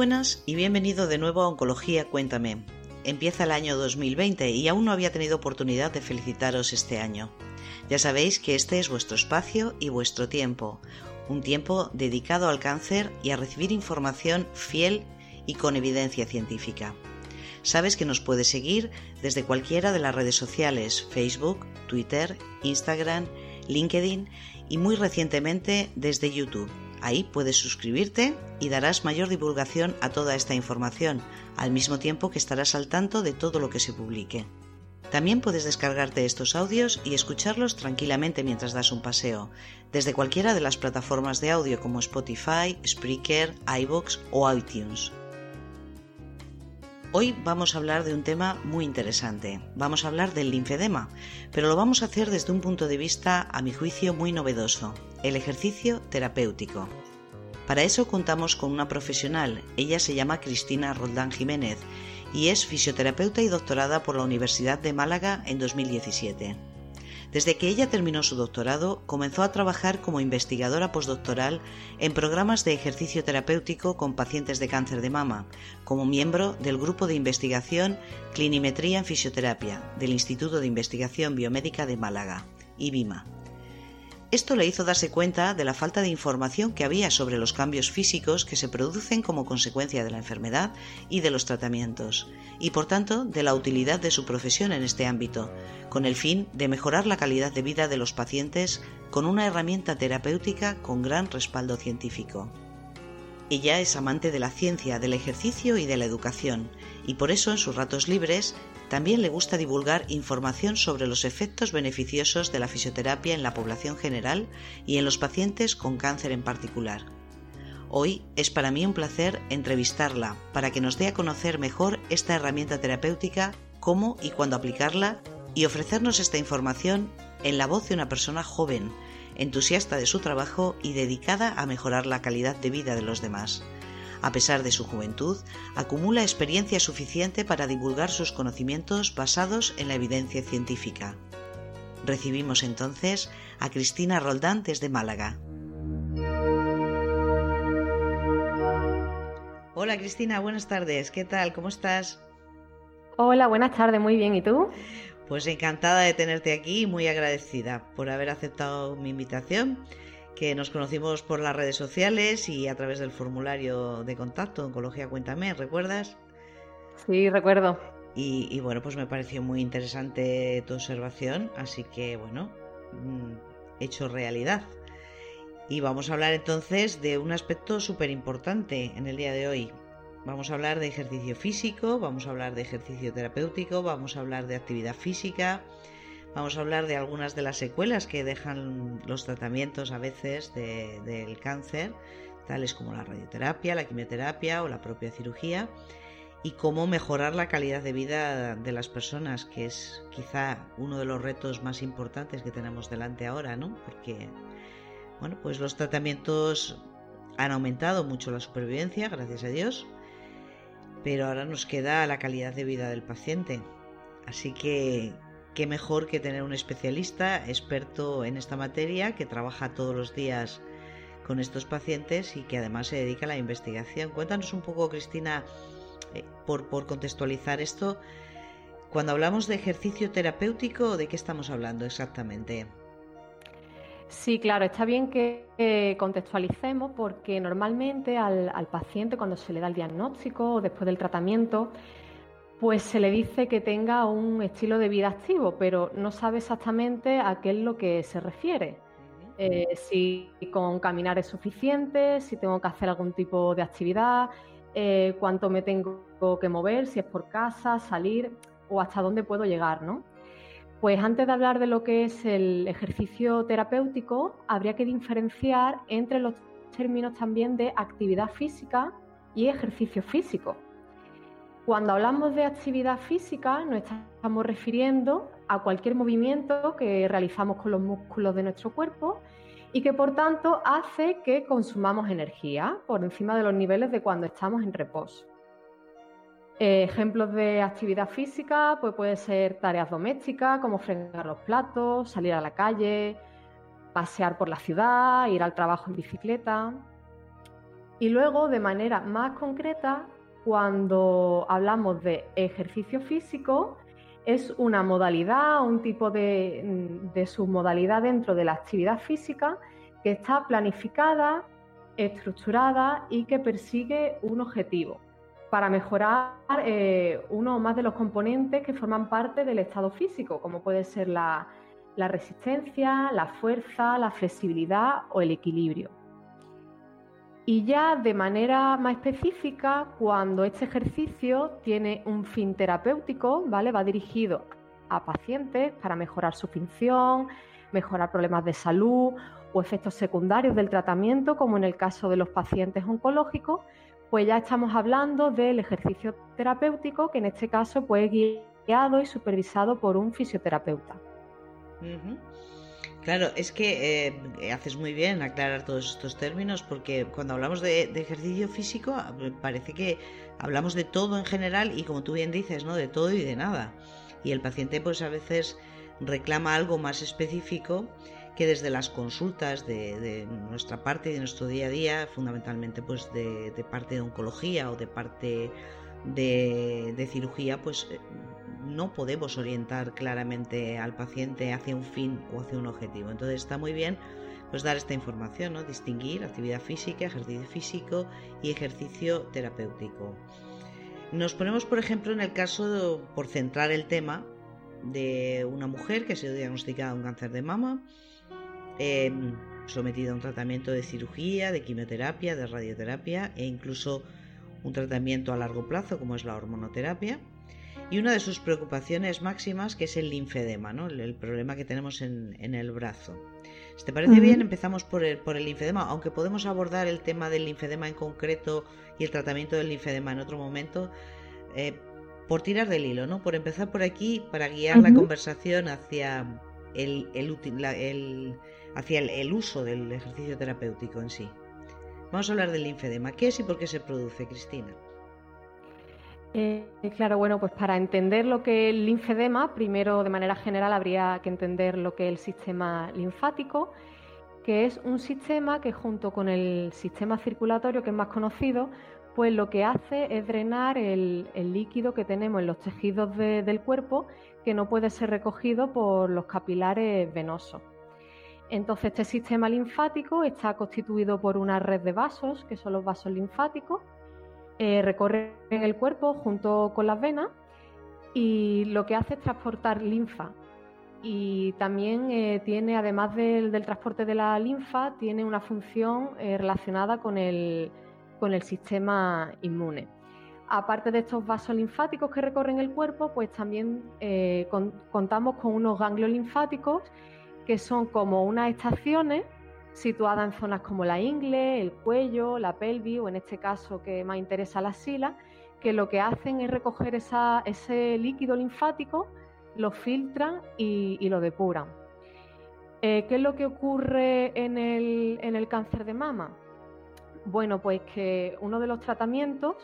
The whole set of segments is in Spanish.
Buenas y bienvenido de nuevo a Oncología Cuéntame. Empieza el año 2020 y aún no había tenido oportunidad de felicitaros este año. Ya sabéis que este es vuestro espacio y vuestro tiempo, un tiempo dedicado al cáncer y a recibir información fiel y con evidencia científica. Sabes que nos puedes seguir desde cualquiera de las redes sociales, Facebook, Twitter, Instagram, LinkedIn y muy recientemente desde YouTube. Ahí puedes suscribirte y darás mayor divulgación a toda esta información, al mismo tiempo que estarás al tanto de todo lo que se publique. También puedes descargarte estos audios y escucharlos tranquilamente mientras das un paseo, desde cualquiera de las plataformas de audio como Spotify, Spreaker, iBox o iTunes. Hoy vamos a hablar de un tema muy interesante. Vamos a hablar del linfedema, pero lo vamos a hacer desde un punto de vista, a mi juicio, muy novedoso, el ejercicio terapéutico. Para eso contamos con una profesional, ella se llama Cristina Roldán Jiménez y es fisioterapeuta y doctorada por la Universidad de Málaga en 2017. Desde que ella terminó su doctorado, comenzó a trabajar como investigadora postdoctoral en programas de ejercicio terapéutico con pacientes de cáncer de mama, como miembro del Grupo de Investigación Clinimetría en Fisioterapia del Instituto de Investigación Biomédica de Málaga, IBIMA. Esto le hizo darse cuenta de la falta de información que había sobre los cambios físicos que se producen como consecuencia de la enfermedad y de los tratamientos, y por tanto de la utilidad de su profesión en este ámbito, con el fin de mejorar la calidad de vida de los pacientes con una herramienta terapéutica con gran respaldo científico. Ella es amante de la ciencia, del ejercicio y de la educación, y por eso en sus ratos libres también le gusta divulgar información sobre los efectos beneficiosos de la fisioterapia en la población general y en los pacientes con cáncer en particular. Hoy es para mí un placer entrevistarla para que nos dé a conocer mejor esta herramienta terapéutica, cómo y cuándo aplicarla y ofrecernos esta información en la voz de una persona joven, entusiasta de su trabajo y dedicada a mejorar la calidad de vida de los demás. A pesar de su juventud, acumula experiencia suficiente para divulgar sus conocimientos basados en la evidencia científica. Recibimos entonces a Cristina Roldán desde Málaga. Hola Cristina, buenas tardes. ¿Qué tal? ¿Cómo estás? Hola, buenas tardes. Muy bien. ¿Y tú? Pues encantada de tenerte aquí y muy agradecida por haber aceptado mi invitación que nos conocimos por las redes sociales y a través del formulario de contacto, Oncología Cuéntame, ¿recuerdas? Sí, recuerdo. Y, bueno, pues me pareció muy interesante tu observación, así que bueno, mm, hecho realidad. Y vamos a hablar entonces de un aspecto súper importante en el día de hoy. Vamos a hablar de ejercicio físico, vamos a hablar de ejercicio terapéutico, vamos a hablar de actividad física, Vamos a hablar de algunas de las secuelas que dejan los tratamientos a veces del cáncer, tales como la radioterapia, la quimioterapia o la propia cirugía, y cómo mejorar la calidad de vida de las personas, que es quizá uno de los retos más importantes que tenemos delante ahora, ¿no? Porque, bueno, pues los tratamientos han aumentado mucho la supervivencia, gracias a Dios, pero ahora nos queda la calidad de vida del paciente. Así que qué mejor que tener un especialista experto en esta materia que trabaja todos los días con estos pacientes y que además se dedica a la investigación. Cuéntanos un poco, Cristina, eh, por, contextualizar esto, cuando hablamos de ejercicio terapéutico, ¿de qué estamos hablando exactamente? Sí, claro, está bien que contextualicemos porque normalmente al, al, paciente cuando se le da el diagnóstico o después del tratamiento pues se le dice que tenga un estilo de vida activo, pero no sabe exactamente a qué es lo que se refiere. Eh, si con caminar es suficiente, si tengo que hacer algún tipo de actividad, eh, cuánto me tengo que mover, si es por casa, salir o hasta dónde puedo llegar, ¿no? Pues antes de hablar de lo que es el ejercicio terapéutico, habría que diferenciar entre los términos también de actividad física y ejercicio físico. Cuando hablamos de actividad física, nos estamos refiriendo a cualquier movimiento que realizamos con los músculos de nuestro cuerpo y que por tanto hace que consumamos energía por encima de los niveles de cuando estamos en reposo. ejemplos de actividad física pues puede ser tareas domésticas como fregar los platos, salir a la calle, pasear por la ciudad, ir al trabajo en bicicleta. Y luego, de manera más concreta, cuando hablamos de ejercicio físico, es una modalidad, un tipo de, de submodalidad dentro de la actividad física que está planificada, estructurada y que persigue un objetivo para mejorar eh, uno o más de los componentes que forman parte del estado físico, como puede ser la, resistencia, la fuerza, la flexibilidad o el equilibrio. Y ya de manera más específica, cuando este ejercicio tiene un fin terapéutico, ¿vale? Va dirigido a pacientes para mejorar su función, mejorar problemas de salud o efectos secundarios del tratamiento, como en el caso de los pacientes oncológicos, pues ya estamos hablando del ejercicio terapéutico, que en este caso pues, es guiado y supervisado por un fisioterapeuta. Claro, es que eh, haces muy bien aclarar todos estos términos porque cuando hablamos de, de, ejercicio físico parece que hablamos de todo en general y como tú bien dices, ¿no? De todo y de nada. Y el paciente pues a veces reclama algo más específico que desde las consultas de, nuestra parte, de nuestro día a día, fundamentalmente pues de, parte de oncología o de parte de, cirugía, pues eh, no podemos orientar claramente al paciente hacia un fin o hacia un objetivo. Entonces está muy bien pues dar esta información, ¿no? distinguir actividad física, ejercicio físico y ejercicio terapéutico. Nos ponemos, por ejemplo, en el caso, por centrar el tema, de una mujer que ha sido diagnosticada un cáncer de mama Em, sometida a un tratamiento de cirugía, de quimioterapia, de radioterapia e incluso un tratamiento a largo plazo como es la hormonoterapia. Y una de sus preocupaciones máximas que es el linfedema, ¿no? el, problema que tenemos en, el brazo. Si te parece bien, empezamos por el, por el linfedema, aunque podemos abordar el tema del linfedema en concreto y el tratamiento del linfedema en otro momento, eh, por tirar del hilo, ¿no? por empezar por aquí para guiar la conversación hacia el, el, el hacia el, uso del ejercicio terapéutico en sí. Vamos a hablar del linfedema. ¿Qué es y por qué se produce, Cristina? Eh, claro, bueno, pues para entender lo que es el linfedema, primero de manera general habría que entender lo que es el sistema linfático, que es un sistema que junto con el sistema circulatorio, que es más conocido, pues lo que hace es drenar el, líquido que tenemos en los tejidos del cuerpo que no puede ser recogido por los capilares venosos. Entonces, este sistema linfático está constituido por una red de vasos, que son los vasos linfáticos, eh, recorren el cuerpo junto con las venas y lo que hace es transportar linfa. Y también eh, tiene, además del, transporte de la linfa, tiene una función eh, relacionada con el, sistema inmune. Aparte de estos vasos linfáticos que recorren el cuerpo, pues también contamos con unos ganglios linfáticos que son como unas estaciones situadas en zonas como la ingle, el cuello, la pelvis o en este caso que más interesa la sila, que lo que hacen es recoger ese líquido linfático, lo filtran y, lo depuran. Eh, ¿Qué es lo que ocurre en el, cáncer de mama? Bueno, pues que uno de los tratamientos,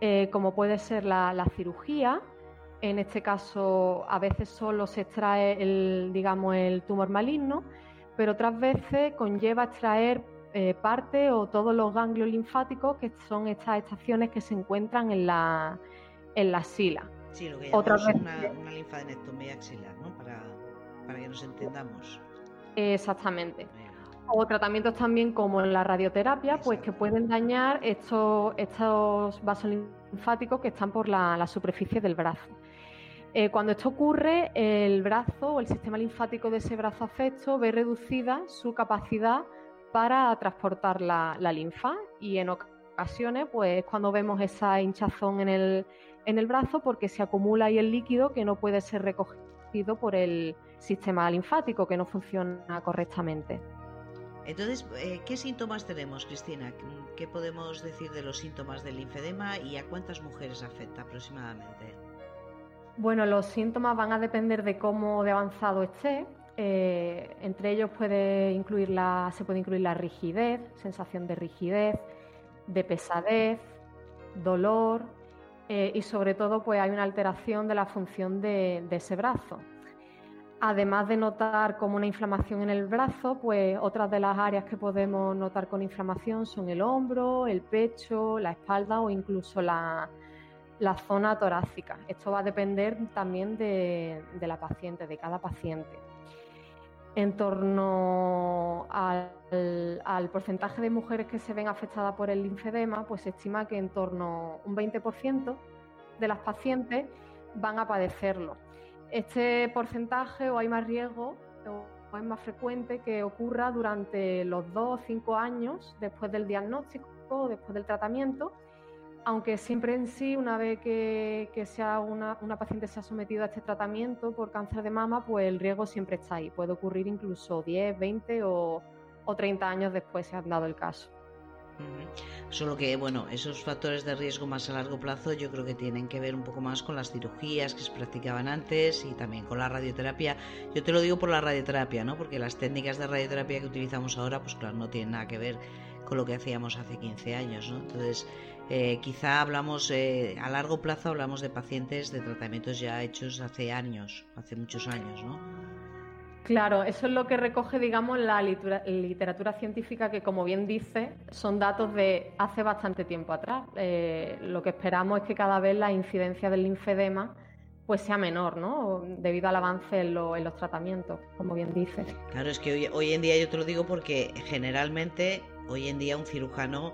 eh, como puede ser la cirugía, en este caso, a veces solo se extrae el, digamos, el tumor maligno, pero otras veces conlleva extraer eh, parte o todos los ganglios linfáticos, que son estas estaciones que se encuentran en la, en la sila. Sí, lo que llamamos una, una linfadenectomía axilar, ¿no? Para, para que nos entendamos. Exactamente. O tratamientos también como en la radioterapia, pues que pueden dañar estos, estos vasos linfáticos que están por la superficie del brazo. Eh, cuando esto ocurre, el brazo o el sistema linfático de ese brazo afecto ve reducida su capacidad para transportar la, linfa y en ocasiones pues cuando vemos esa hinchazón en el, en el brazo porque se acumula ahí el líquido que no puede ser recogido por el sistema linfático que no funciona correctamente. Entonces, eh, ¿qué síntomas tenemos, Cristina? ¿Qué podemos decir de los síntomas del linfedema y a cuántas mujeres afecta aproximadamente? Bueno, los síntomas van a depender de cómo de avanzado esté. Eh, entre ellos puede incluir la, se puede incluir la rigidez, sensación de rigidez, de pesadez, dolor eh, y sobre todo pues hay una alteración de la función de, ese brazo. Además de notar como una inflamación en el brazo, pues otras de las áreas que podemos notar con inflamación son el hombro, el pecho, la espalda o incluso la, zona torácica. Esto va a depender también de, la paciente, de cada paciente. En torno al, porcentaje de mujeres que se ven afectadas por el linfedema, pues se estima que en torno un 20% de las pacientes van a padecerlo este porcentaje o hay más riesgo o es más frecuente que ocurra durante los dos o cinco años después del diagnóstico o después del tratamiento, aunque siempre en sí, una vez que, sea una, paciente se ha sometido a este tratamiento por cáncer de mama, pues el riesgo siempre está ahí. Puede ocurrir incluso 10, 20 o, o 30 años después se han dado el caso. Solo que, bueno, esos factores de riesgo más a largo plazo yo creo que tienen que ver un poco más con las cirugías que se practicaban antes y también con la radioterapia. Yo te lo digo por la radioterapia, ¿no? Porque las técnicas de radioterapia que utilizamos ahora, pues claro, no tienen nada que ver con lo que hacíamos hace 15 años, ¿no? Entonces, eh, quizá hablamos, eh, a largo plazo hablamos de pacientes de tratamientos ya hechos hace años, hace muchos años, ¿no? Claro, eso es lo que recoge, digamos, la literatura científica que, como bien dice, son datos de hace bastante tiempo atrás. Eh, lo que esperamos es que cada vez la incidencia del linfedema pues sea menor, ¿no? Debido al avance en, los tratamientos, como bien dice. Claro, es que hoy, hoy en día yo te lo digo porque generalmente hoy en día un cirujano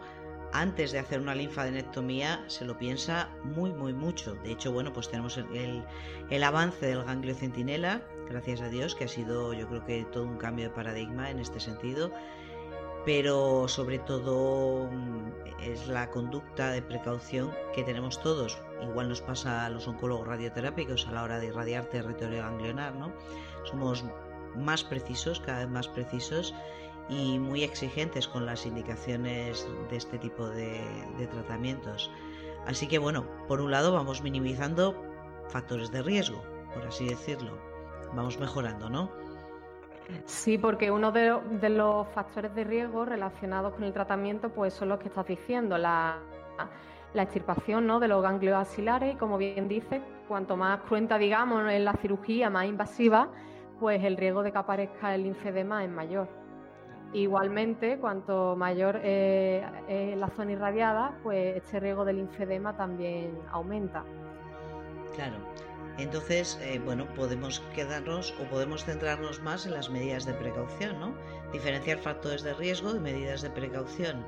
antes de hacer una linfadenectomía se lo piensa muy, muy mucho. De hecho, bueno, pues tenemos el, avance del ganglio centinela, gracias a Dios, que ha sido yo creo que todo un cambio de paradigma en este sentido, pero sobre todo mm, es la conducta de precaución que tenemos todos. Igual nos pasa a los oncólogos radioterápicos a la hora de irradiar territorio ganglionar, ¿no? Somos más precisos, cada vez más precisos y muy exigentes con las indicaciones de este tipo de, tratamientos. Así que bueno, por un lado vamos minimizando factores de riesgo, por así decirlo. Vamos mejorando, ¿no? Sí, porque uno de, los factores de riesgo relacionados con el tratamiento pues son los que estás diciendo, la, la extirpación ¿no? de los ganglios axilares y como bien dice, cuanto más cruenta digamos en la cirugía, más invasiva, pues el riesgo de que aparezca el linfedema es mayor. Igualmente, cuanto mayor es la zona irradiada, pues este riesgo del linfedema también aumenta. Claro. Entonces, eh, bueno, podemos quedarnos o podemos centrarnos más en las medidas de precaución, ¿no? Diferenciar factores de riesgo de medidas de precaución.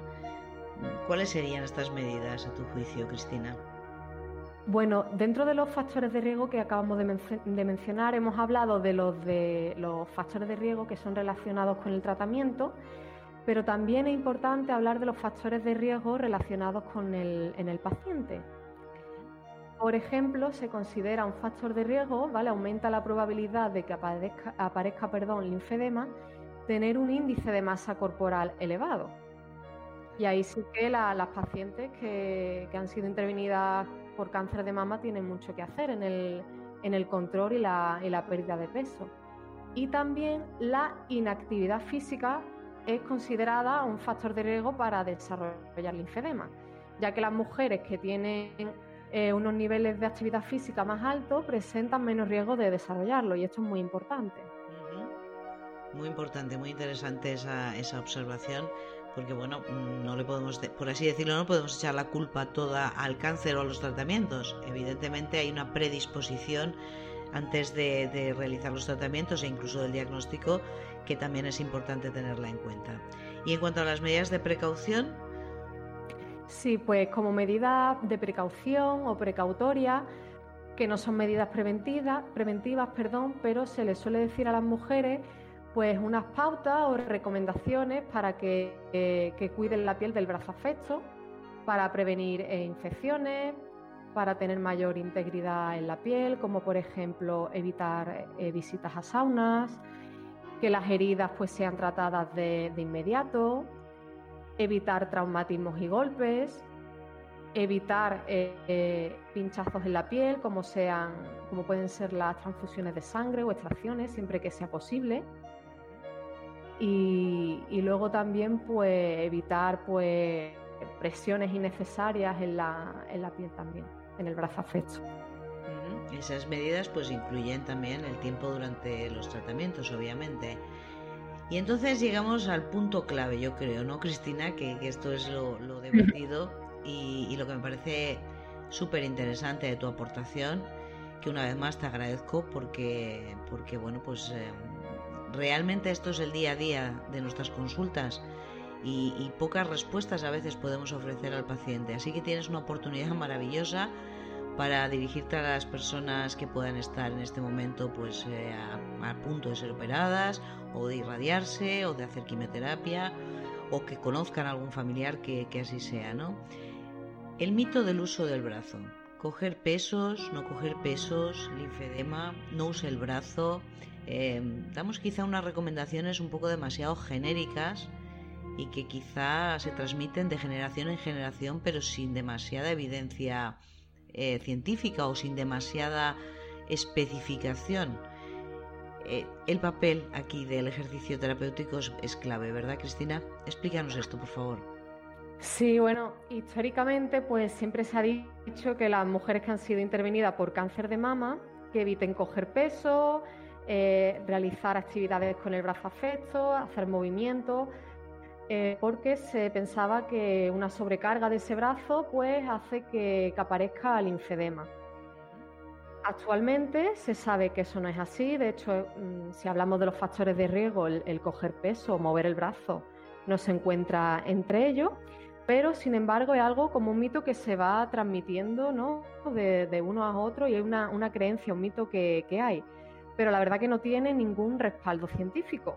¿Cuáles serían estas medidas a tu juicio, Cristina? Bueno, dentro de los factores de riesgo que acabamos de, mencionar, hemos hablado de los, de los factores de riesgo que son relacionados con el tratamiento, pero también es importante hablar de los factores de riesgo relacionados con el, en el paciente. Por ejemplo, se considera un factor de riesgo, ¿vale? aumenta la probabilidad de que aparezca, aparezca perdón, linfedema, tener un índice de masa corporal elevado. Y ahí sí que las pacientes que han sido intervenidas por cáncer de mama tienen mucho que hacer en el, control y la, pérdida de peso. Y también la inactividad física es considerada un factor de riesgo para desarrollar linfedema, ya que las mujeres que tienen eh, unos niveles de actividad física más altos presentan menos riesgo de desarrollarlo y esto es muy importante. Muy importante, muy interesante esa, esa observación porque bueno, no le podemos, por así decirlo, no podemos echar la culpa toda al cáncer o a los tratamientos. Evidentemente hay una predisposición antes de, realizar los tratamientos e incluso del diagnóstico que también es importante tenerla en cuenta. Y en cuanto a las medidas de precaución, Sí, pues como medida de precaución o precautoria, que no son medidas preventivas, preventivas, perdón, pero se les suele decir a las mujeres pues unas pautas o recomendaciones para que, cuiden la piel del brazo afecto, para prevenir eh, infecciones, para tener mayor integridad en la piel, como por ejemplo evitar eh, visitas a saunas, que las heridas pues sean tratadas de, inmediato, evitar traumatismos y golpes, evitar eh, pinchazos en la piel, como sean, como pueden ser las transfusiones de sangre o extracciones, siempre que sea posible y, luego también pues evitar pues presiones innecesarias en la, en la piel también, en el brazo afecto. Esas medidas pues incluyen también el tiempo durante los tratamientos, obviamente. Y entonces llegamos al punto clave, yo creo, ¿no, Cristina? Que, esto es lo, divertido y, lo que me parece súper interesante de tu aportación, que una vez más te agradezco porque, porque bueno, pues eh, realmente esto es el día a día de nuestras consultas y, pocas respuestas a veces podemos ofrecer al paciente. Así que tienes una oportunidad maravillosa para dirigirte a las personas que puedan estar en este momento pues eh, a, punto de ser operadas o de irradiarse o de hacer quimioterapia o que conozcan a algún familiar que, así sea, ¿no? El mito del uso del brazo. Coger pesos, no coger pesos, linfedema, no use el brazo. Eh, damos quizá unas recomendaciones un poco demasiado genéricas y que quizá se transmiten de generación en generación pero sin demasiada evidencia eh, científica o sin demasiada especificación. Eh, el papel aquí del ejercicio terapéutico es, clave, ¿verdad, Cristina? Explícanos esto, por favor. Sí, bueno, históricamente pues siempre se ha dicho que las mujeres que han sido intervenidas por cáncer de mama, que eviten coger peso, eh, realizar actividades con el brazo afecto, hacer movimientos, eh, porque se pensaba que una sobrecarga de ese brazo pues hace que, aparezca el linfedema. Actualmente se sabe que eso no es así, de hecho, mm, si hablamos de los factores de riesgo, el, coger peso o mover el brazo no se encuentra entre ellos, pero sin embargo es algo como un mito que se va transmitiendo ¿no? de, uno a otro y hay una, creencia, un mito que hay, pero la verdad que no tiene ningún respaldo científico.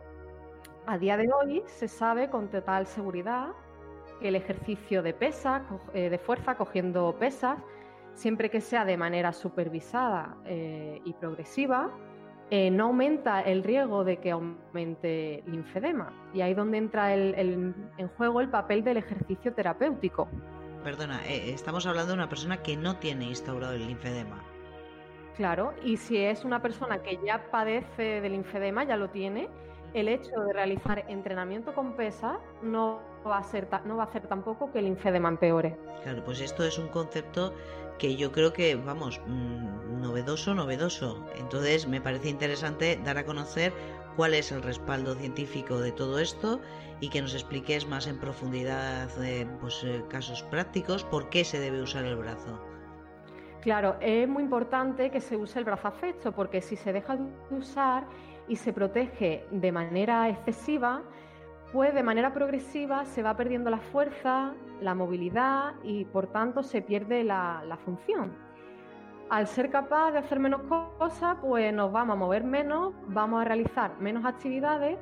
A día de hoy se sabe con total seguridad que el ejercicio de pesas, eh, de fuerza cogiendo pesas, siempre que sea de manera supervisada eh, y progresiva, eh, no aumenta el riesgo de que aumente el linfedema. Y ahí es donde entra en juego el papel del ejercicio terapéutico. Perdona, estamos hablando de una persona que no tiene instaurado el linfedema. Claro, y si es una persona que ya padece del linfedema, ya lo tiene, el hecho de realizar entrenamiento con pesas no va a ser no va a hacer tampoco que el linfedema empeore. Claro, pues esto es un concepto que yo creo que, vamos, mm, novedoso, novedoso. Entonces me parece interesante dar a conocer cuál es el respaldo científico de todo esto y que nos expliques más en profundidad eh, pues, eh, casos prácticos, por qué se debe usar el brazo. Claro, es muy importante que se use el brazo afecto porque si se deja de usar y se protege de manera excesiva, pues de manera progresiva se va perdiendo la fuerza, la movilidad y por tanto se pierde la, función. Al ser capaz de hacer menos cosas, pues nos vamos a mover menos, vamos a realizar menos actividades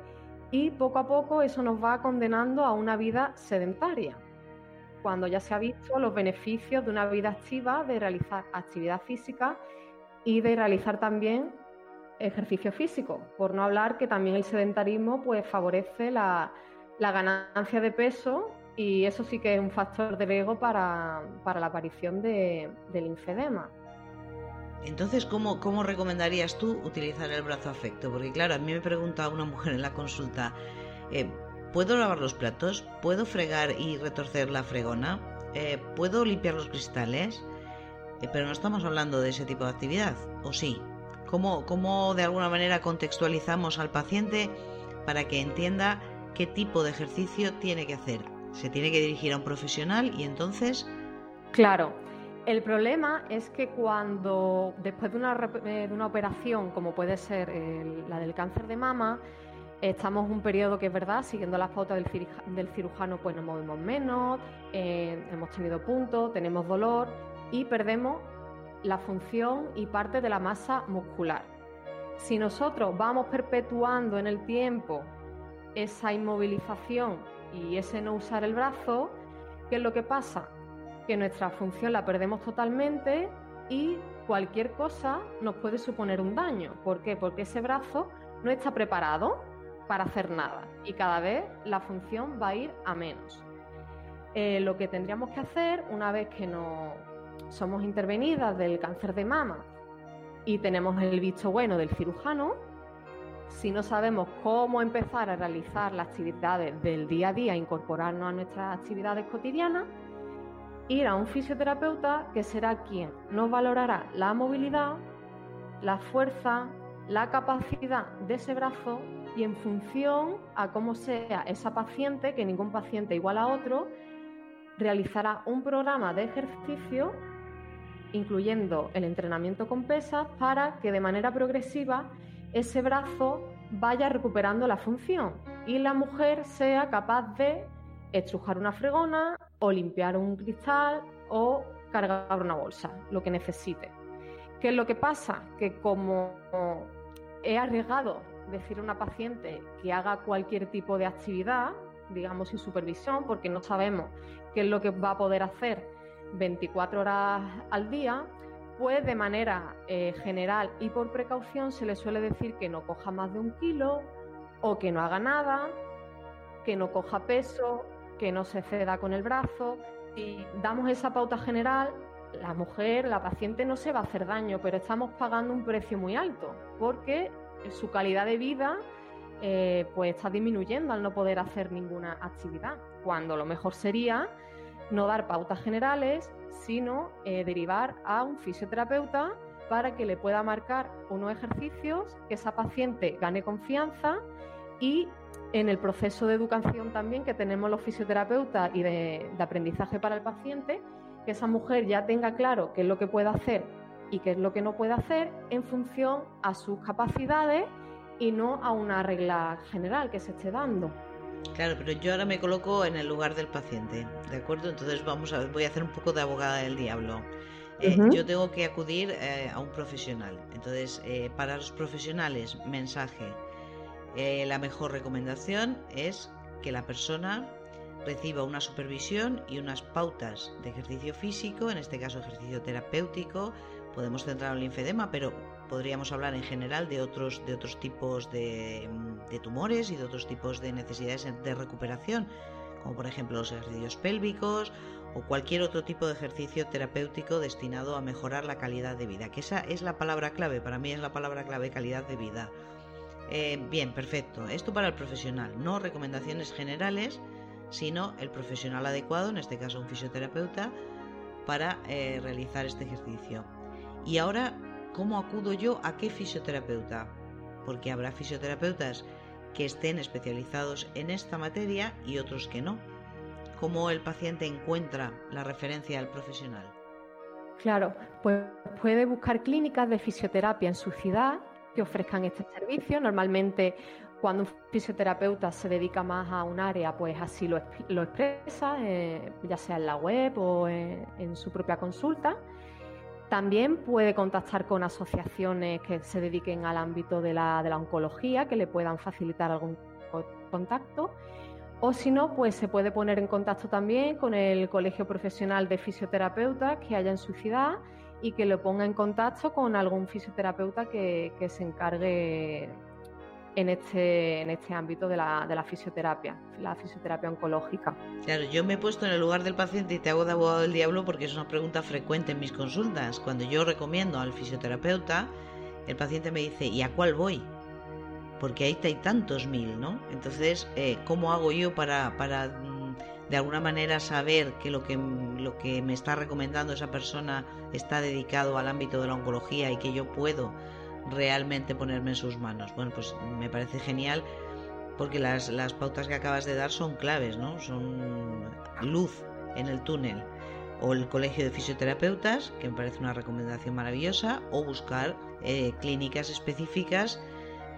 y poco a poco eso nos va condenando a una vida sedentaria. Cuando ya se ha visto los beneficios de una vida activa, de realizar actividad física y de realizar también ejercicio físico, por no hablar que también el sedentarismo pues favorece la, ganancia de peso y eso sí que es un factor de riesgo para, la aparición de, del linfedema. Entonces, ¿cómo, ¿cómo recomendarías tú utilizar el brazo afecto? Porque claro, a mí me pregunta una mujer en la consulta, eh, ¿puedo lavar los platos? ¿Puedo fregar y retorcer la fregona? Eh, ¿Puedo limpiar los cristales? Eh, pero no estamos hablando de ese tipo de actividad, ¿o sí? ¿Cómo, de alguna manera contextualizamos al paciente para que entienda qué tipo de ejercicio tiene que hacer? Se tiene que dirigir a un profesional y entonces... Claro, el problema es que cuando después de una, eh, de una operación, como puede ser la del cáncer de mama, estamos un periodo que es verdad, siguiendo las pautas del, cirujano, pues nos movemos menos, eh, hemos tenido puntos, tenemos dolor y perdemos la función y parte de la masa muscular. Si nosotros vamos perpetuando en el tiempo esa inmovilización y ese no usar el brazo, ¿qué es lo que pasa? Que nuestra función la perdemos totalmente y cualquier cosa nos puede suponer un daño. ¿Por qué? Porque ese brazo no está preparado para hacer nada y cada vez la función va a ir a menos. Eh, lo que tendríamos que hacer una vez que nos somos intervenidas del cáncer de mama y tenemos el visto bueno del cirujano, si no sabemos cómo empezar a realizar las actividades del día a día, incorporarnos a nuestras actividades cotidianas, ir a un fisioterapeuta que será quien nos valorará la movilidad, la fuerza, la capacidad de ese brazo y en función a cómo sea esa paciente, que ningún paciente igual a otro, realizará un programa de ejercicio incluyendo el entrenamiento con pesas para que de manera progresiva ese brazo vaya recuperando la función y la mujer sea capaz de estrujar una fregona o limpiar un cristal o cargar una bolsa, lo que necesite. ¿Qué es lo que pasa? Que como he arriesgado decir a una paciente que haga cualquier tipo de actividad, digamos sin supervisión, porque no sabemos qué es lo que va a poder hacer 24 horas al día, pues de manera eh, general y por precaución se le suele decir que no coja más de un kilo o que no haga nada, que no coja peso, que no se ceda con el brazo. Si damos esa pauta general, la mujer, la paciente no se va a hacer daño, pero estamos pagando un precio muy alto porque su calidad de vida eh, pues está disminuyendo al no poder hacer ninguna actividad, cuando lo mejor sería no dar pautas generales, sino eh, derivar a un fisioterapeuta para que le pueda marcar unos ejercicios, que esa paciente gane confianza y en el proceso de educación también que tenemos los fisioterapeutas y de, de aprendizaje para el paciente, que esa mujer ya tenga claro qué es lo que puede hacer y qué es lo que no puede hacer en función a sus capacidades y no a una regla general que se esté dando. Claro, pero yo ahora me coloco en el lugar del paciente, ¿de acuerdo? Entonces vamos a voy a hacer un poco de abogada del diablo. Eh, yo tengo que acudir eh, a un profesional. Entonces, eh, para los profesionales, mensaje. la mejor recomendación es que la persona reciba una supervisión y unas pautas de ejercicio físico, en este caso ejercicio terapéutico. Podemos centrar en el linfedema, pero podríamos hablar en general de otros, de otros tipos de, tumores y de otros tipos de necesidades de recuperación, como por ejemplo los ejercicios pélvicos o cualquier otro tipo de ejercicio terapéutico destinado a mejorar la calidad de vida, que esa es la palabra clave, para mí es la palabra clave calidad de vida. Eh, bien, perfecto. Esto para el profesional, no recomendaciones generales, sino el profesional adecuado, en este caso un fisioterapeuta, para eh, realizar este ejercicio. Y ahora ¿Cómo acudo yo a qué fisioterapeuta? Porque habrá fisioterapeutas que estén especializados en esta materia y otros que no. ¿Cómo el paciente encuentra la referencia al profesional? Claro, pues puede buscar clínicas de fisioterapia en su ciudad que ofrezcan este servicio. Normalmente cuando un fisioterapeuta se dedica más a un área, pues así lo, expresa, eh, ya sea en la web o en su propia consulta. También puede contactar con asociaciones que se dediquen al ámbito de la, oncología, que le puedan facilitar algún contacto. O si no, pues se puede poner en contacto también con el Colegio Profesional de Fisioterapeutas que haya en su ciudad y que lo ponga en contacto con algún fisioterapeuta que se encargue en este, en este ámbito de la, de la fisioterapia, la fisioterapia oncológica. Claro, yo me he puesto en el lugar del paciente y te hago de abogado del diablo porque es una pregunta frecuente en mis consultas. Cuando yo recomiendo al fisioterapeuta, el paciente me dice, ¿y a cuál voy? Porque ahí hay tantos mil, ¿no? Entonces, eh, ¿cómo hago yo para, para mm, de alguna manera saber que lo, que lo que me está recomendando esa persona está dedicado al ámbito de la oncología y que yo puedo realmente ponerme en sus manos. Bueno, pues me parece genial porque las, las pautas que acabas de dar son claves, ¿no? Son luz en el túnel. O el colegio de fisioterapeutas, que me parece una recomendación maravillosa, o buscar eh, clínicas específicas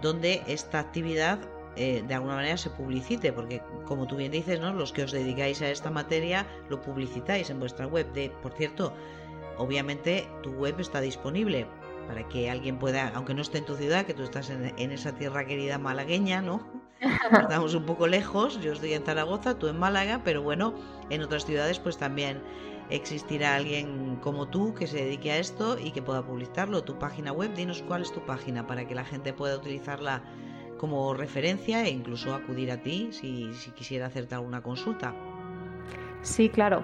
donde esta actividad eh, de alguna manera se publicite, porque como tú bien dices, ¿no? los que os dedicáis a esta materia lo publicitáis en vuestra web. De, por cierto, obviamente tu web está disponible para que alguien pueda, aunque no esté en tu ciudad, que tú estás en, esa tierra querida malagueña, ¿no? Estamos un poco lejos, yo estoy en Zaragoza, tú en Málaga, pero bueno, en otras ciudades pues también existirá alguien como tú que se dedique a esto y que pueda publicitarlo. Tu página web, dinos cuál es tu página para que la gente pueda utilizarla como referencia e incluso acudir a ti si, si quisiera hacerte alguna consulta. Sí, claro.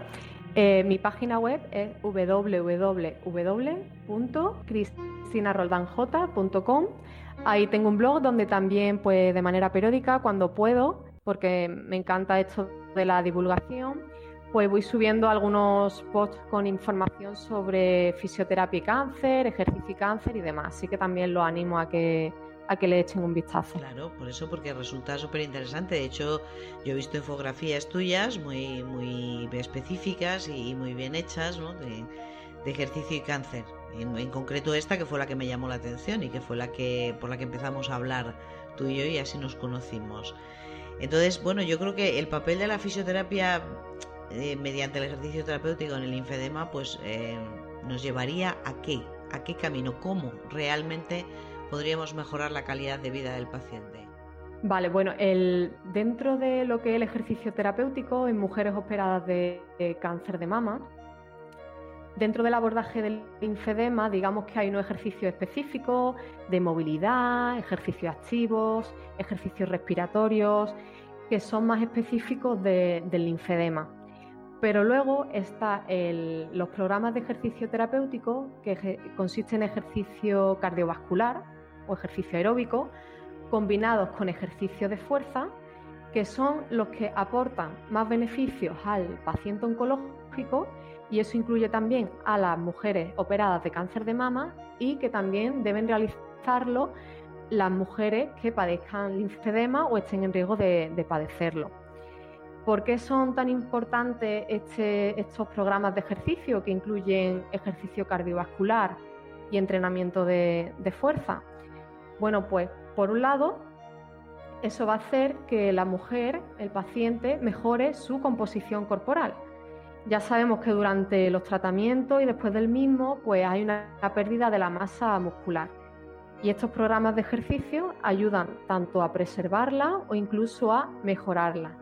Eh, mi página web es www.cristinaroldanj.com. Ahí tengo un blog donde también, pues, de manera periódica, cuando puedo, porque me encanta esto de la divulgación, pues voy subiendo algunos posts con información sobre fisioterapia y cáncer, ejercicio y cáncer y demás. Así que también lo animo a que, a que le echen un vistazo. Claro, por eso, porque resulta súper interesante. De hecho, yo he visto infografías tuyas muy, muy específicas y muy bien hechas de, ejercicio y cáncer. En, en, concreto esta que fue la que me llamó la atención y que fue la que por la que empezamos a hablar tú y yo y así nos conocimos. Entonces, bueno, yo creo que el papel de la fisioterapia eh, mediante el ejercicio terapéutico en el linfedema, pues eh, nos llevaría a qué, a qué camino, cómo realmente podríamos mejorar la calidad de vida del paciente. Vale, bueno, dentro de lo que es el ejercicio terapéutico en mujeres operadas de, cáncer de mama, dentro del abordaje del linfedema, digamos que hay unos ejercicios específicos de movilidad, ejercicios activos, ejercicios respiratorios, que son más específicos del linfedema. Pero luego están los programas de ejercicio terapéutico, que consisten en ejercicio cardiovascular o ejercicio aeróbico, combinados con ejercicio de fuerza, que son los que aportan más beneficios al paciente oncológico y eso incluye también a las mujeres operadas de cáncer de mama y que también deben realizarlo las mujeres que padezcan linfedema o estén en riesgo de padecerlo. ¿Por qué son tan importantes este, estos programas de ejercicio que incluyen ejercicio cardiovascular y entrenamiento de, fuerza? Bueno, pues por un lado, eso va a hacer que la mujer, el paciente, mejore su composición corporal. Ya sabemos que durante los tratamientos y después del mismo, pues hay una pérdida de la masa muscular. Y estos programas de ejercicio ayudan tanto a preservarla o incluso a mejorarla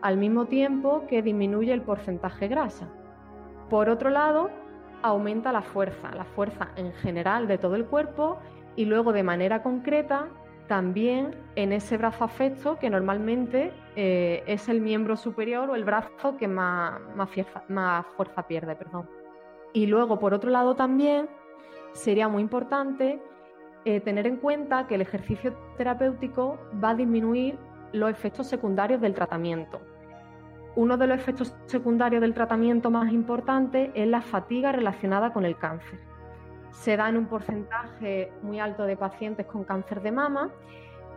al mismo tiempo que disminuye el porcentaje grasa. Por otro lado, aumenta la fuerza, la fuerza en general de todo el cuerpo y luego de manera concreta también en ese brazo afecto que normalmente eh, es el miembro superior o el brazo que más, fuerza, pierde. Perdón. Y luego, por otro lado, también sería muy importante eh, tener en cuenta que el ejercicio terapéutico va a disminuir los efectos secundarios del tratamiento. Uno de los efectos secundarios del tratamiento más importante es la fatiga relacionada con el cáncer. Se da en un porcentaje muy alto de pacientes con cáncer de mama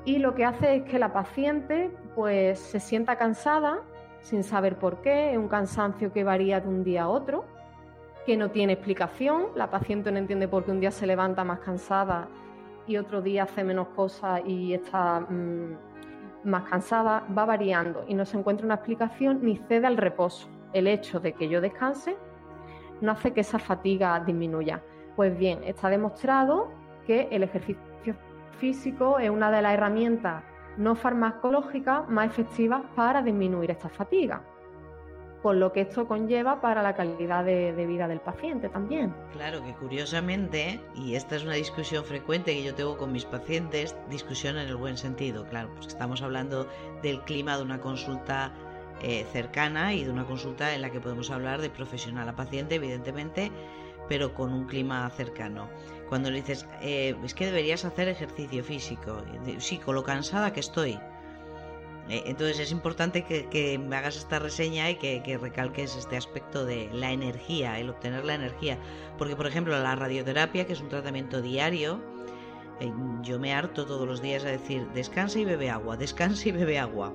y lo que hace es que la paciente pues se sienta cansada sin saber por qué, es un cansancio que varía de un día a otro, que no tiene explicación, la paciente no entiende por qué un día se levanta más cansada y otro día hace menos cosas y está mm, más cansada, va variando y no se encuentra una explicación ni cede al reposo. El hecho de que yo descanse no hace que esa fatiga disminuya. Pues bien, está demostrado que el ejercicio físico es una de las herramientas no farmacológicas más efectivas para disminuir esta fatiga con lo que esto conlleva para la calidad de, vida del paciente también. Claro que curiosamente, y esta es una discusión frecuente que yo tengo con mis pacientes, discusión en el buen sentido, claro, pues estamos hablando del clima de una consulta eh, cercana y de una consulta en la que podemos hablar de profesional a paciente, evidentemente, pero con un clima cercano. Cuando le dices, eh, es que deberías hacer ejercicio físico, sí, con lo cansada que estoy, eh, entonces es importante que, me hagas esta reseña y que, recalques este aspecto de la energía, el obtener la energía. Porque, por ejemplo, la radioterapia, que es un tratamiento diario, eh, yo me harto todos los días a decir, descansa y bebe agua, descansa y bebe agua.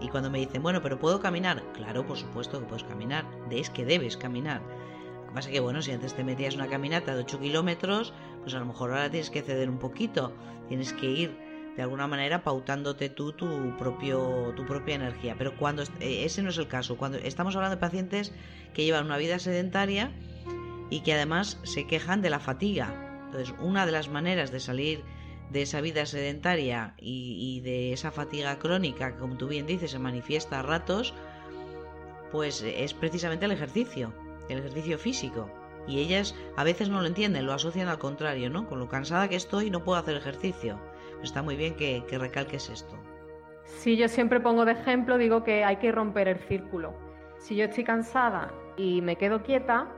Y cuando me dicen, bueno, pero ¿puedo caminar? Claro, por supuesto que puedes caminar, es que debes caminar. Que pasa que, bueno, si antes te metías una caminata de 8 kilómetros, pues a lo mejor ahora tienes que ceder un poquito, tienes que ir de alguna manera pautándote tú tu, propio, tu propia energía. Pero cuando eh, ese no es el caso, cuando estamos hablando de pacientes que llevan una vida sedentaria y que además se quejan de la fatiga. Entonces, una de las maneras de salir de esa vida sedentaria y, de esa fatiga crónica, que como tú bien dices, se manifiesta a ratos, pues es precisamente el ejercicio, el ejercicio físico. Y ellas a veces no lo entienden, lo asocian al contrario, ¿no? Con lo cansada que estoy no puedo hacer ejercicio está muy bien que, recalques esto. Sí, yo siempre pongo de ejemplo, digo que hay que romper el círculo. Si yo estoy cansada y me quedo quieta,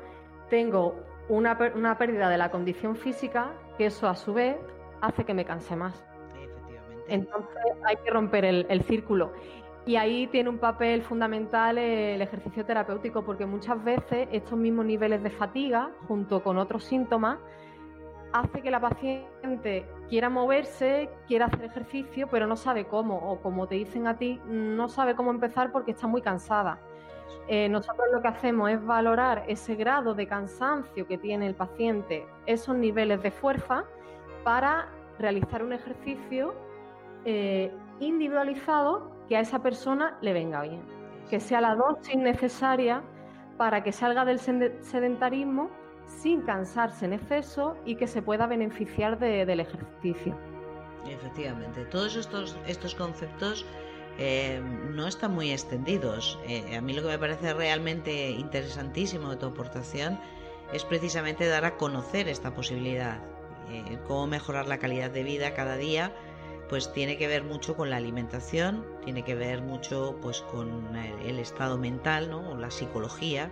tengo una, pérdida de la condición física que eso a su vez hace que me canse más. Entonces hay que romper el, círculo. Y ahí tiene un papel fundamental el ejercicio terapéutico, porque muchas veces estos mismos niveles de fatiga, junto con otros síntomas, hace que la paciente quiera moverse, quiera hacer ejercicio, pero no sabe cómo, o como te dicen a ti, no sabe cómo empezar porque está muy cansada. Eh, nosotros lo que hacemos es valorar ese grado de cansancio que tiene el paciente, esos niveles de fuerza, para realizar un ejercicio eh, individualizado que a esa persona le venga bien, que sea la dosis necesaria para que salga del sedentarismo sin cansarse en exceso y que se pueda beneficiar del ejercicio. Efectivamente, todos estos, estos conceptos eh, no están muy extendidos. Eh, a mí lo que me parece realmente interesantísimo de tu aportación es precisamente dar a conocer esta posibilidad, eh, cómo mejorar la calidad de vida cada día pues tiene que ver mucho con la alimentación, tiene que ver mucho pues con el, estado mental, ¿no? La psicología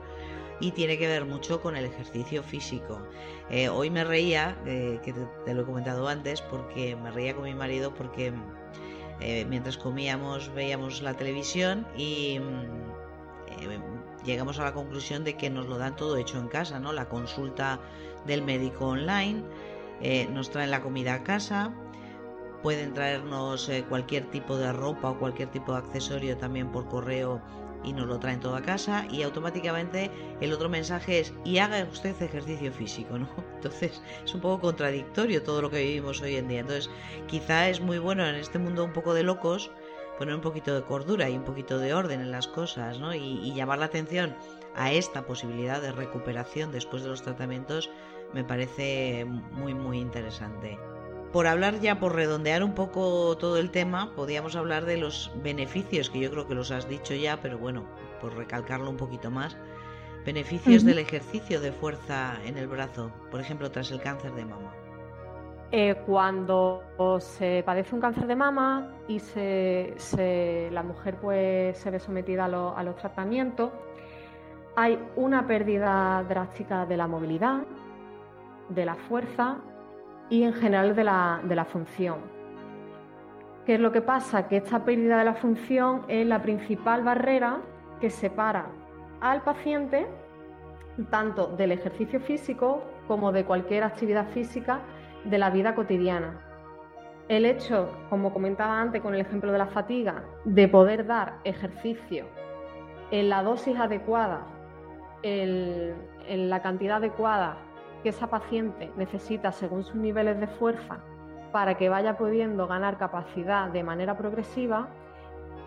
y tiene que ver mucho con el ejercicio físico. Eh, hoy me reía, eh, que te, lo he comentado antes, porque me reía con mi marido porque eh, mientras comíamos veíamos la televisión y mm, llegamos a la conclusión de que nos lo dan todo hecho en casa, ¿no? La consulta del médico online, nos traen la comida a casa, pueden traernos eh, cualquier tipo de ropa o cualquier tipo de accesorio también por correo y nos lo traen todo a casa y automáticamente el otro mensaje es y haga usted ejercicio físico, ¿no? Entonces es un poco contradictorio todo lo que vivimos hoy en día. Entonces quizá es muy bueno en este mundo un poco de locos poner un poquito de cordura y un poquito de orden en las cosas, ¿no? Y, y llamar la atención a esta posibilidad de recuperación después de los tratamientos me parece muy muy interesante. Por hablar ya, por redondear un poco todo el tema, podríamos hablar de los beneficios, que yo creo que los has dicho ya, pero bueno, por recalcarlo un poquito más. Beneficios del ejercicio de fuerza en el brazo, por ejemplo, tras el cáncer de mama. Eh, cuando se padece un cáncer de mama y se, la mujer pues, se ve sometida a, a los tratamientos, hay una pérdida drástica de la movilidad, de la fuerza y en general de la, función. ¿Qué es lo que pasa? Que esta pérdida de la función es la principal barrera que separa al paciente tanto del ejercicio físico como de cualquier actividad física de la vida cotidiana. El hecho, como comentaba antes con el ejemplo de la fatiga, de poder dar ejercicio en la dosis adecuada, en la cantidad adecuada que esa paciente necesita según sus niveles de fuerza para que vaya pudiendo ganar capacidad de manera progresiva,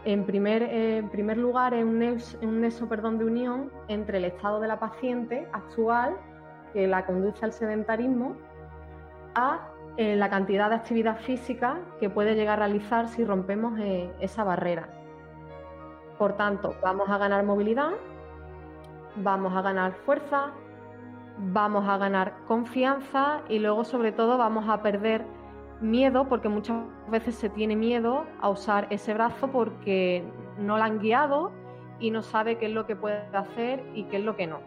en primer, primer lugar es un, nexo, un perdón, de unión entre el estado de la paciente actual, que la conduce al sedentarismo, a eh, la cantidad de actividad física que puede llegar a realizar si rompemos eh, esa barrera. Por tanto, vamos a ganar movilidad, vamos a ganar fuerza, vamos a ganar confianza y luego sobre todo vamos a perder miedo porque muchas veces se tiene miedo a usar ese brazo porque no la han guiado y no sabe qué es lo que puede hacer y qué es lo que no.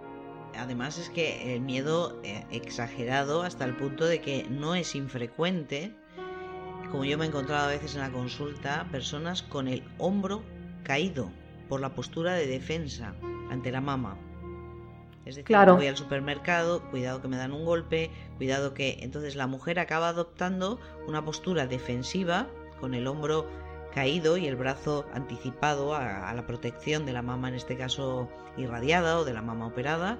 Además es que el miedo eh, exagerado hasta el punto de que no es infrecuente, como yo me he encontrado a veces en la consulta, personas con el hombro caído por la postura de defensa ante la mama. Es decir, voy al supermercado, cuidado que me dan un golpe, cuidado que... Entonces la mujer acaba adoptando una postura defensiva con el hombro caído y el brazo anticipado a, la protección de la mama, en este caso irradiada o de la mama operada.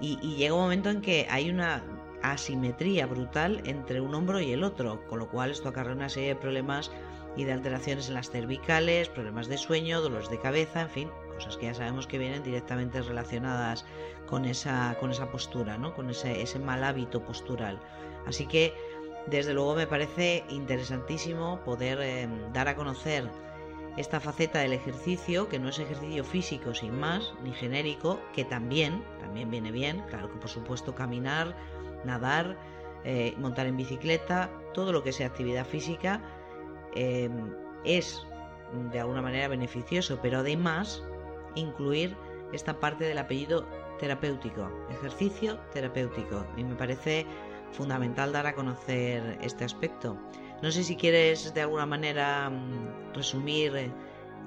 Y, y, llega un momento en que hay una asimetría brutal entre un hombro y el otro, con lo cual esto acarrea una serie de problemas y de alteraciones en las cervicales, problemas de sueño, dolores de cabeza, en fin, que ya sabemos que vienen directamente relacionadas con esa, con esa postura, ¿no? con ese, ese mal hábito postural. Así que, desde luego, me parece interesantísimo poder eh, dar a conocer esta faceta del ejercicio, que no es ejercicio físico sin más, ni genérico, que también, también viene bien, claro que por supuesto caminar, nadar, eh, montar en bicicleta, todo lo que sea actividad física, eh, es de alguna manera beneficioso, pero además incluir esta parte del apellido terapéutico, ejercicio terapéutico. Y me parece fundamental dar a conocer este aspecto. No sé si quieres de alguna manera mm, resumir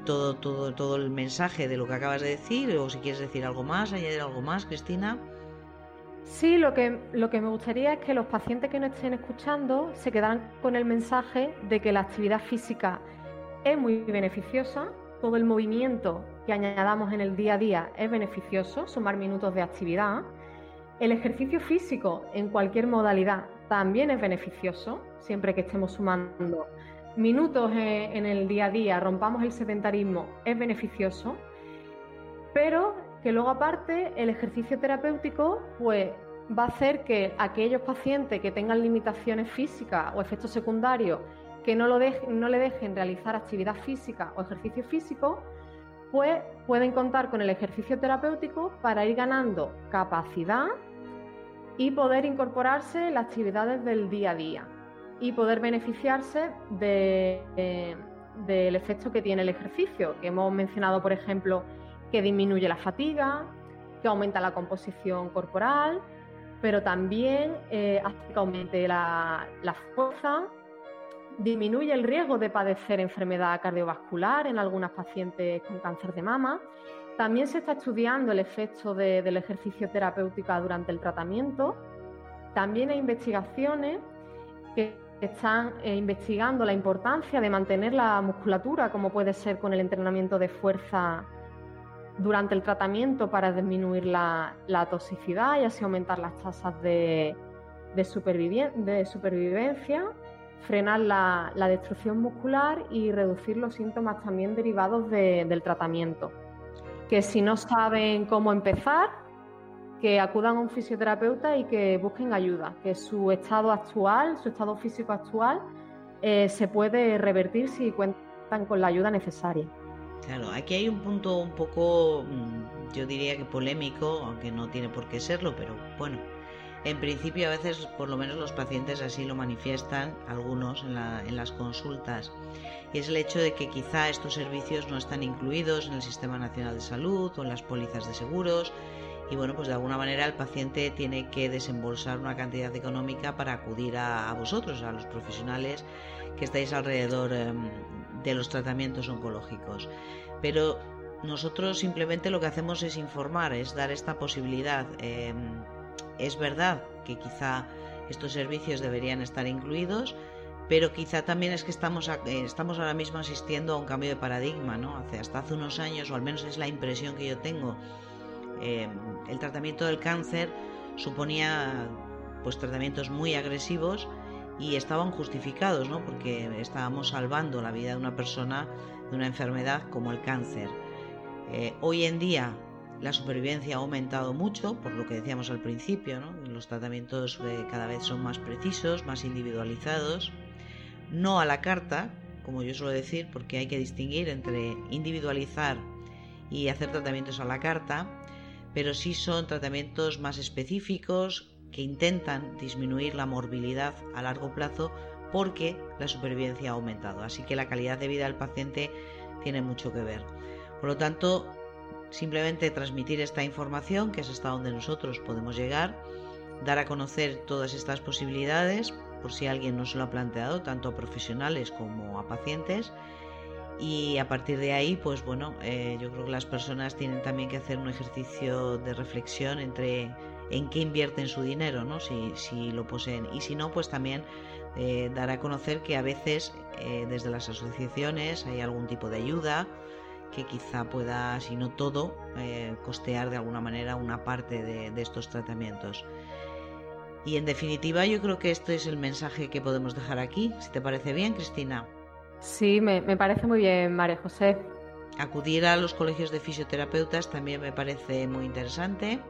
todo, todo, todo el mensaje de lo que acabas de decir o si quieres decir algo más, añadir algo más, Cristina. Sí, lo que, lo que me gustaría es que los pacientes que nos estén escuchando se quedaran con el mensaje de que la actividad física es muy beneficiosa, todo el movimiento que añadamos en el día a día es beneficioso, sumar minutos de actividad. El ejercicio físico en cualquier modalidad también es beneficioso, siempre que estemos sumando minutos en el día a día, rompamos el sedentarismo, es beneficioso, pero que luego aparte el ejercicio terapéutico pues va a hacer que aquellos pacientes que tengan limitaciones físicas o efectos secundarios que no, lo no le dejen realizar actividad física o ejercicio físico, pues pueden contar con el ejercicio terapéutico para ir ganando capacidad y poder incorporarse en las actividades del día a día y poder beneficiarse de, del efecto que tiene el ejercicio, que hemos mencionado, por ejemplo, que disminuye la fatiga, que aumenta la composición corporal, pero también eh, hace que aumente la, la, fuerza, disminuye el riesgo de padecer enfermedad cardiovascular en algunas pacientes con cáncer de mama. También se está estudiando el efecto del ejercicio terapéutico durante el tratamiento. También hay investigaciones que están eh, investigando la importancia de mantener la musculatura, como puede ser con el entrenamiento de fuerza durante el tratamiento para disminuir la, toxicidad y así aumentar las tasas de, de, supervivencia, frenar la, destrucción muscular y reducir los síntomas también derivados del tratamiento. Que si no saben cómo empezar, que acudan a un fisioterapeuta y que busquen ayuda, que su estado actual, su estado físico actual, eh, se puede revertir si cuentan con la ayuda necesaria. Claro, aquí hay un punto un poco, mm, yo diría que polémico, aunque no tiene por qué serlo, pero bueno, en principio a veces por lo menos los pacientes así lo manifiestan, algunos en, en las consultas, y es el hecho de que quizá estos servicios no están incluidos en el Sistema Nacional de Salud o en las pólizas de seguros, y bueno, pues de alguna manera el paciente tiene que desembolsar una cantidad económica para acudir a, vosotros, a los profesionales que estáis alrededor em, de los tratamientos oncológicos. Pero nosotros simplemente lo que hacemos es informar, es dar esta posibilidad. Em, es verdad que quizá estos servicios deberían estar incluidos, pero quizá también es que estamos, eh, estamos ahora mismo asistiendo a un cambio de paradigma, ¿no? Hace, hasta hace unos años, o al menos es la impresión que yo tengo, eh, el tratamiento del cáncer suponía pues tratamientos muy agresivos y estaban justificados, ¿no? Porque estábamos salvando la vida de una persona de una enfermedad como el cáncer. Eh, hoy en día la supervivencia ha aumentado mucho, por lo que decíamos al principio. Los tratamientos eh, cada vez son más precisos, más individualizados, no a la carta, como yo suelo decir, porque hay que distinguir entre individualizar y hacer tratamientos a la carta pero sí son tratamientos más específicos que intentan disminuir la morbilidad a largo plazo porque la supervivencia ha aumentado. Así que la calidad de vida del paciente tiene mucho que ver. Por lo tanto, simplemente transmitir esta información, que es hasta donde nosotros podemos llegar, dar a conocer todas estas posibilidades, por si alguien no se lo ha planteado, tanto a profesionales como a pacientes, y a partir de ahí, pues bueno, eh, yo creo que las personas tienen también que hacer un ejercicio de reflexión entre en qué invierten su dinero, ¿no? Si, si lo poseen. Y si no, pues también eh, dar a conocer que a veces eh, desde las asociaciones hay algún tipo de ayuda que quizá pueda, si no todo, costear de alguna manera una parte de, de estos tratamientos. Y en definitiva, yo creo que este es el mensaje que podemos dejar aquí. Si te parece bien, Cristina. Sí, me, parece muy bien, María José. Acudir a los colegios de fisioterapeutas también me parece muy interesante.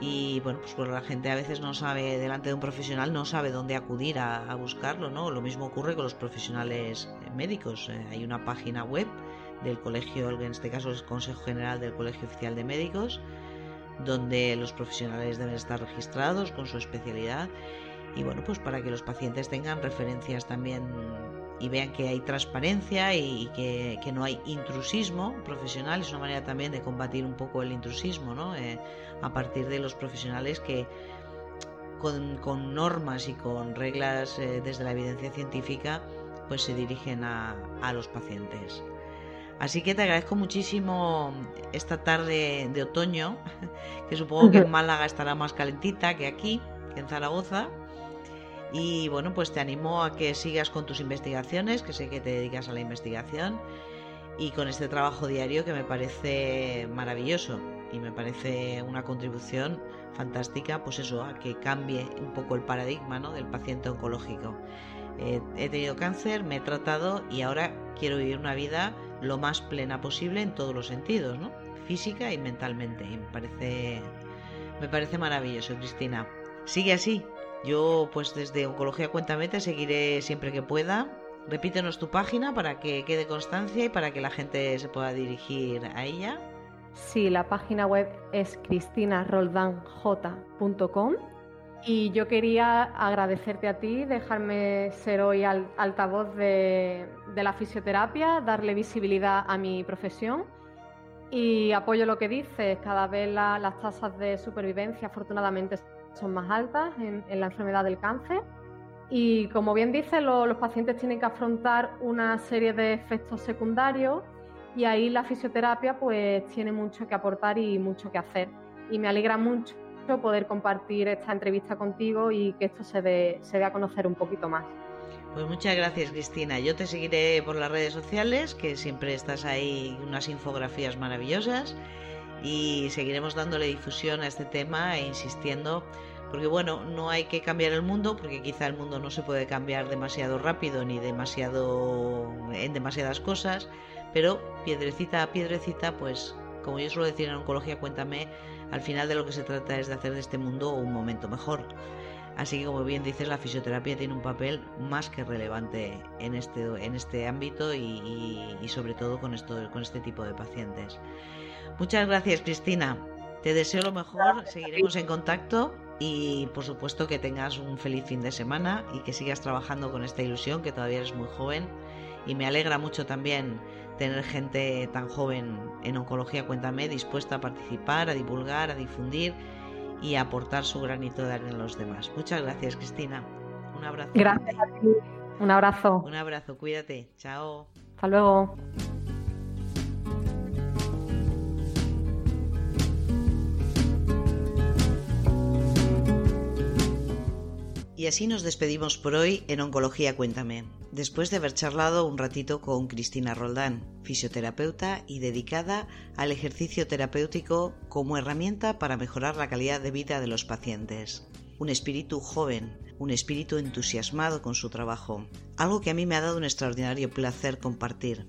Y bueno, pues, la gente a veces no sabe, delante de un profesional, no sabe dónde acudir a, buscarlo, ¿no? Lo mismo ocurre con los profesionales médicos. Eh, hay una página web del colegio, en este caso es Consejo General del Colegio Oficial de Médicos, donde los profesionales deben estar registrados con su especialidad y bueno, pues para que los pacientes tengan referencias también y vean que hay transparencia y que, no hay intrusismo profesional. Es una manera también de combatir un poco el intrusismo, ¿no? Eh, a partir de los profesionales que con, normas y con reglas eh, desde la evidencia científica pues se dirigen a los pacientes. Así que te agradezco muchísimo esta tarde de otoño, que supongo que en Málaga estará más calentita que aquí, que en Zaragoza. Y bueno, pues te animo a que sigas con tus investigaciones, que sé que te dedicas a la investigación, y con este trabajo diario que me parece maravilloso y me parece una contribución fantástica, pues eso, a que cambie un poco el paradigma ¿no? del paciente oncológico. Eh, he tenido cáncer, me he tratado y ahora quiero vivir una vida lo más plena posible en todos los sentidos, ¿no? Física y mentalmente. Y me parece, me parece maravilloso, Cristina. Sigue así. Yo, pues desde Oncología Cuéntame, te seguiré siempre que pueda. Repítenos tu página para que quede constancia y para que la gente se pueda dirigir a ella. Sí, la página web es cristinaroldanj.com y yo quería agradecerte a ti, dejarme ser hoy altavoz de, la fisioterapia, darle visibilidad a mi profesión y apoyo lo que dices. Cada vez las tasas de supervivencia afortunadamente son más altas en, la enfermedad del cáncer. Y como bien dices, los pacientes tienen que afrontar una serie de efectos secundarios y ahí la fisioterapia pues tiene mucho que aportar y mucho que hacer. Y me alegra mucho poder compartir esta entrevista contigo y que esto se dé, se a conocer un poquito más. Pues muchas gracias Cristina. Yo te seguiré por las redes sociales, que siempre estás ahí unas infografías maravillosas y seguiremos dándole difusión a este tema e insistiendo porque bueno, no hay que cambiar el mundo porque quizá el mundo no se puede cambiar demasiado rápido ni demasiado en demasiadas cosas, pero piedrecita a piedrecita, pues como yo suelo decir en oncología, cuéntame, al final de lo que se trata es de hacer de este mundo un momento mejor. Así que como bien dices, la fisioterapia tiene un papel más que relevante en este, en este ámbito y, sobre todo con, esto, con este tipo de pacientes. Muchas gracias Cristina, te deseo lo mejor, seguiremos en contacto y por supuesto que tengas un feliz fin de semana y que sigas trabajando con esta ilusión que todavía eres muy joven y me alegra mucho también tener gente tan joven en Oncología Cuéntame dispuesta a participar, a divulgar, a difundir y a aportar su granito de arena a los demás. Muchas gracias, Cristina. Un abrazo. Gracias a ti. Un abrazo. Un abrazo, cuídate. Chao. Hasta luego. Y así nos despedimos por hoy en Oncología Cuéntame, después de haber charlado un ratito con Cristina Roldán, fisioterapeuta y dedicada al ejercicio terapéutico como herramienta para mejorar la calidad de vida de los pacientes. Un espíritu joven, un espíritu entusiasmado con su trabajo, algo que a mí me ha dado un extraordinario placer compartir.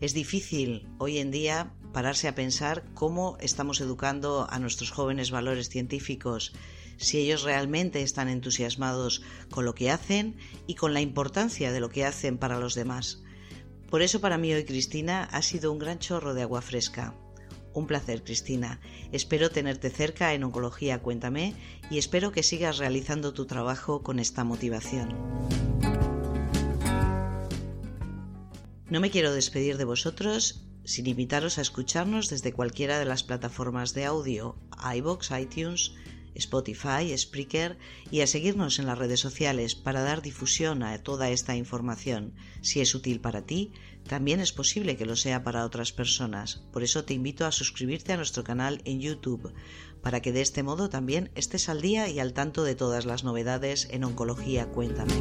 Es difícil hoy en día pararse a pensar cómo estamos educando a nuestros jóvenes valores científicos si ellos realmente están entusiasmados con lo que hacen y con la importancia de lo que hacen para los demás. Por eso para mí hoy Cristina ha sido un gran chorro de agua fresca. Un placer, Cristina. Espero tenerte cerca en Oncología Cuéntame y espero que sigas realizando tu trabajo con esta motivación. No me quiero despedir de vosotros sin invitaros a escucharnos desde cualquiera de las plataformas de audio, iBox, iTunes, Spotify, Spreaker y a seguirnos en las redes sociales para dar difusión a toda esta información. Si es útil para ti, también es posible que lo sea para otras personas. Por eso te invito a suscribirte a nuestro canal en YouTube, para que de este modo también estés al día y al tanto de todas las novedades en Oncología Cuéntame.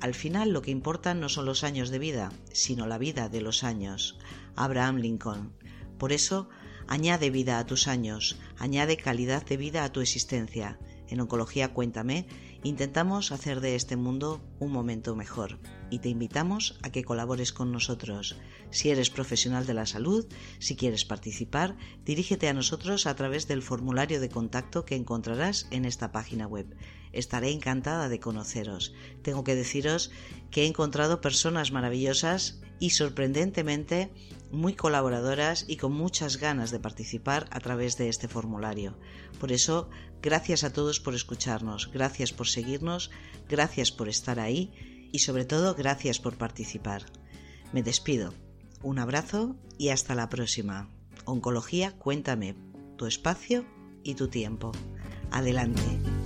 Al final lo que importa no son los años de vida, sino la vida de los años. Abraham Lincoln. Por eso, Añade vida a tus años, añade calidad de vida a tu existencia. En Oncología Cuéntame intentamos hacer de este mundo un momento mejor y te invitamos a que colabores con nosotros. Si eres profesional de la salud, si quieres participar, dirígete a nosotros a través del formulario de contacto que encontrarás en esta página web. Estaré encantada de conoceros. Tengo que deciros que he encontrado personas maravillosas y sorprendentemente muy colaboradoras y con muchas ganas de participar a través de este formulario. Por eso, gracias a todos por escucharnos, gracias por seguirnos, gracias por estar ahí y sobre todo gracias por participar. Me despido. Un abrazo y hasta la próxima. Oncología, cuéntame tu espacio y tu tiempo. Adelante.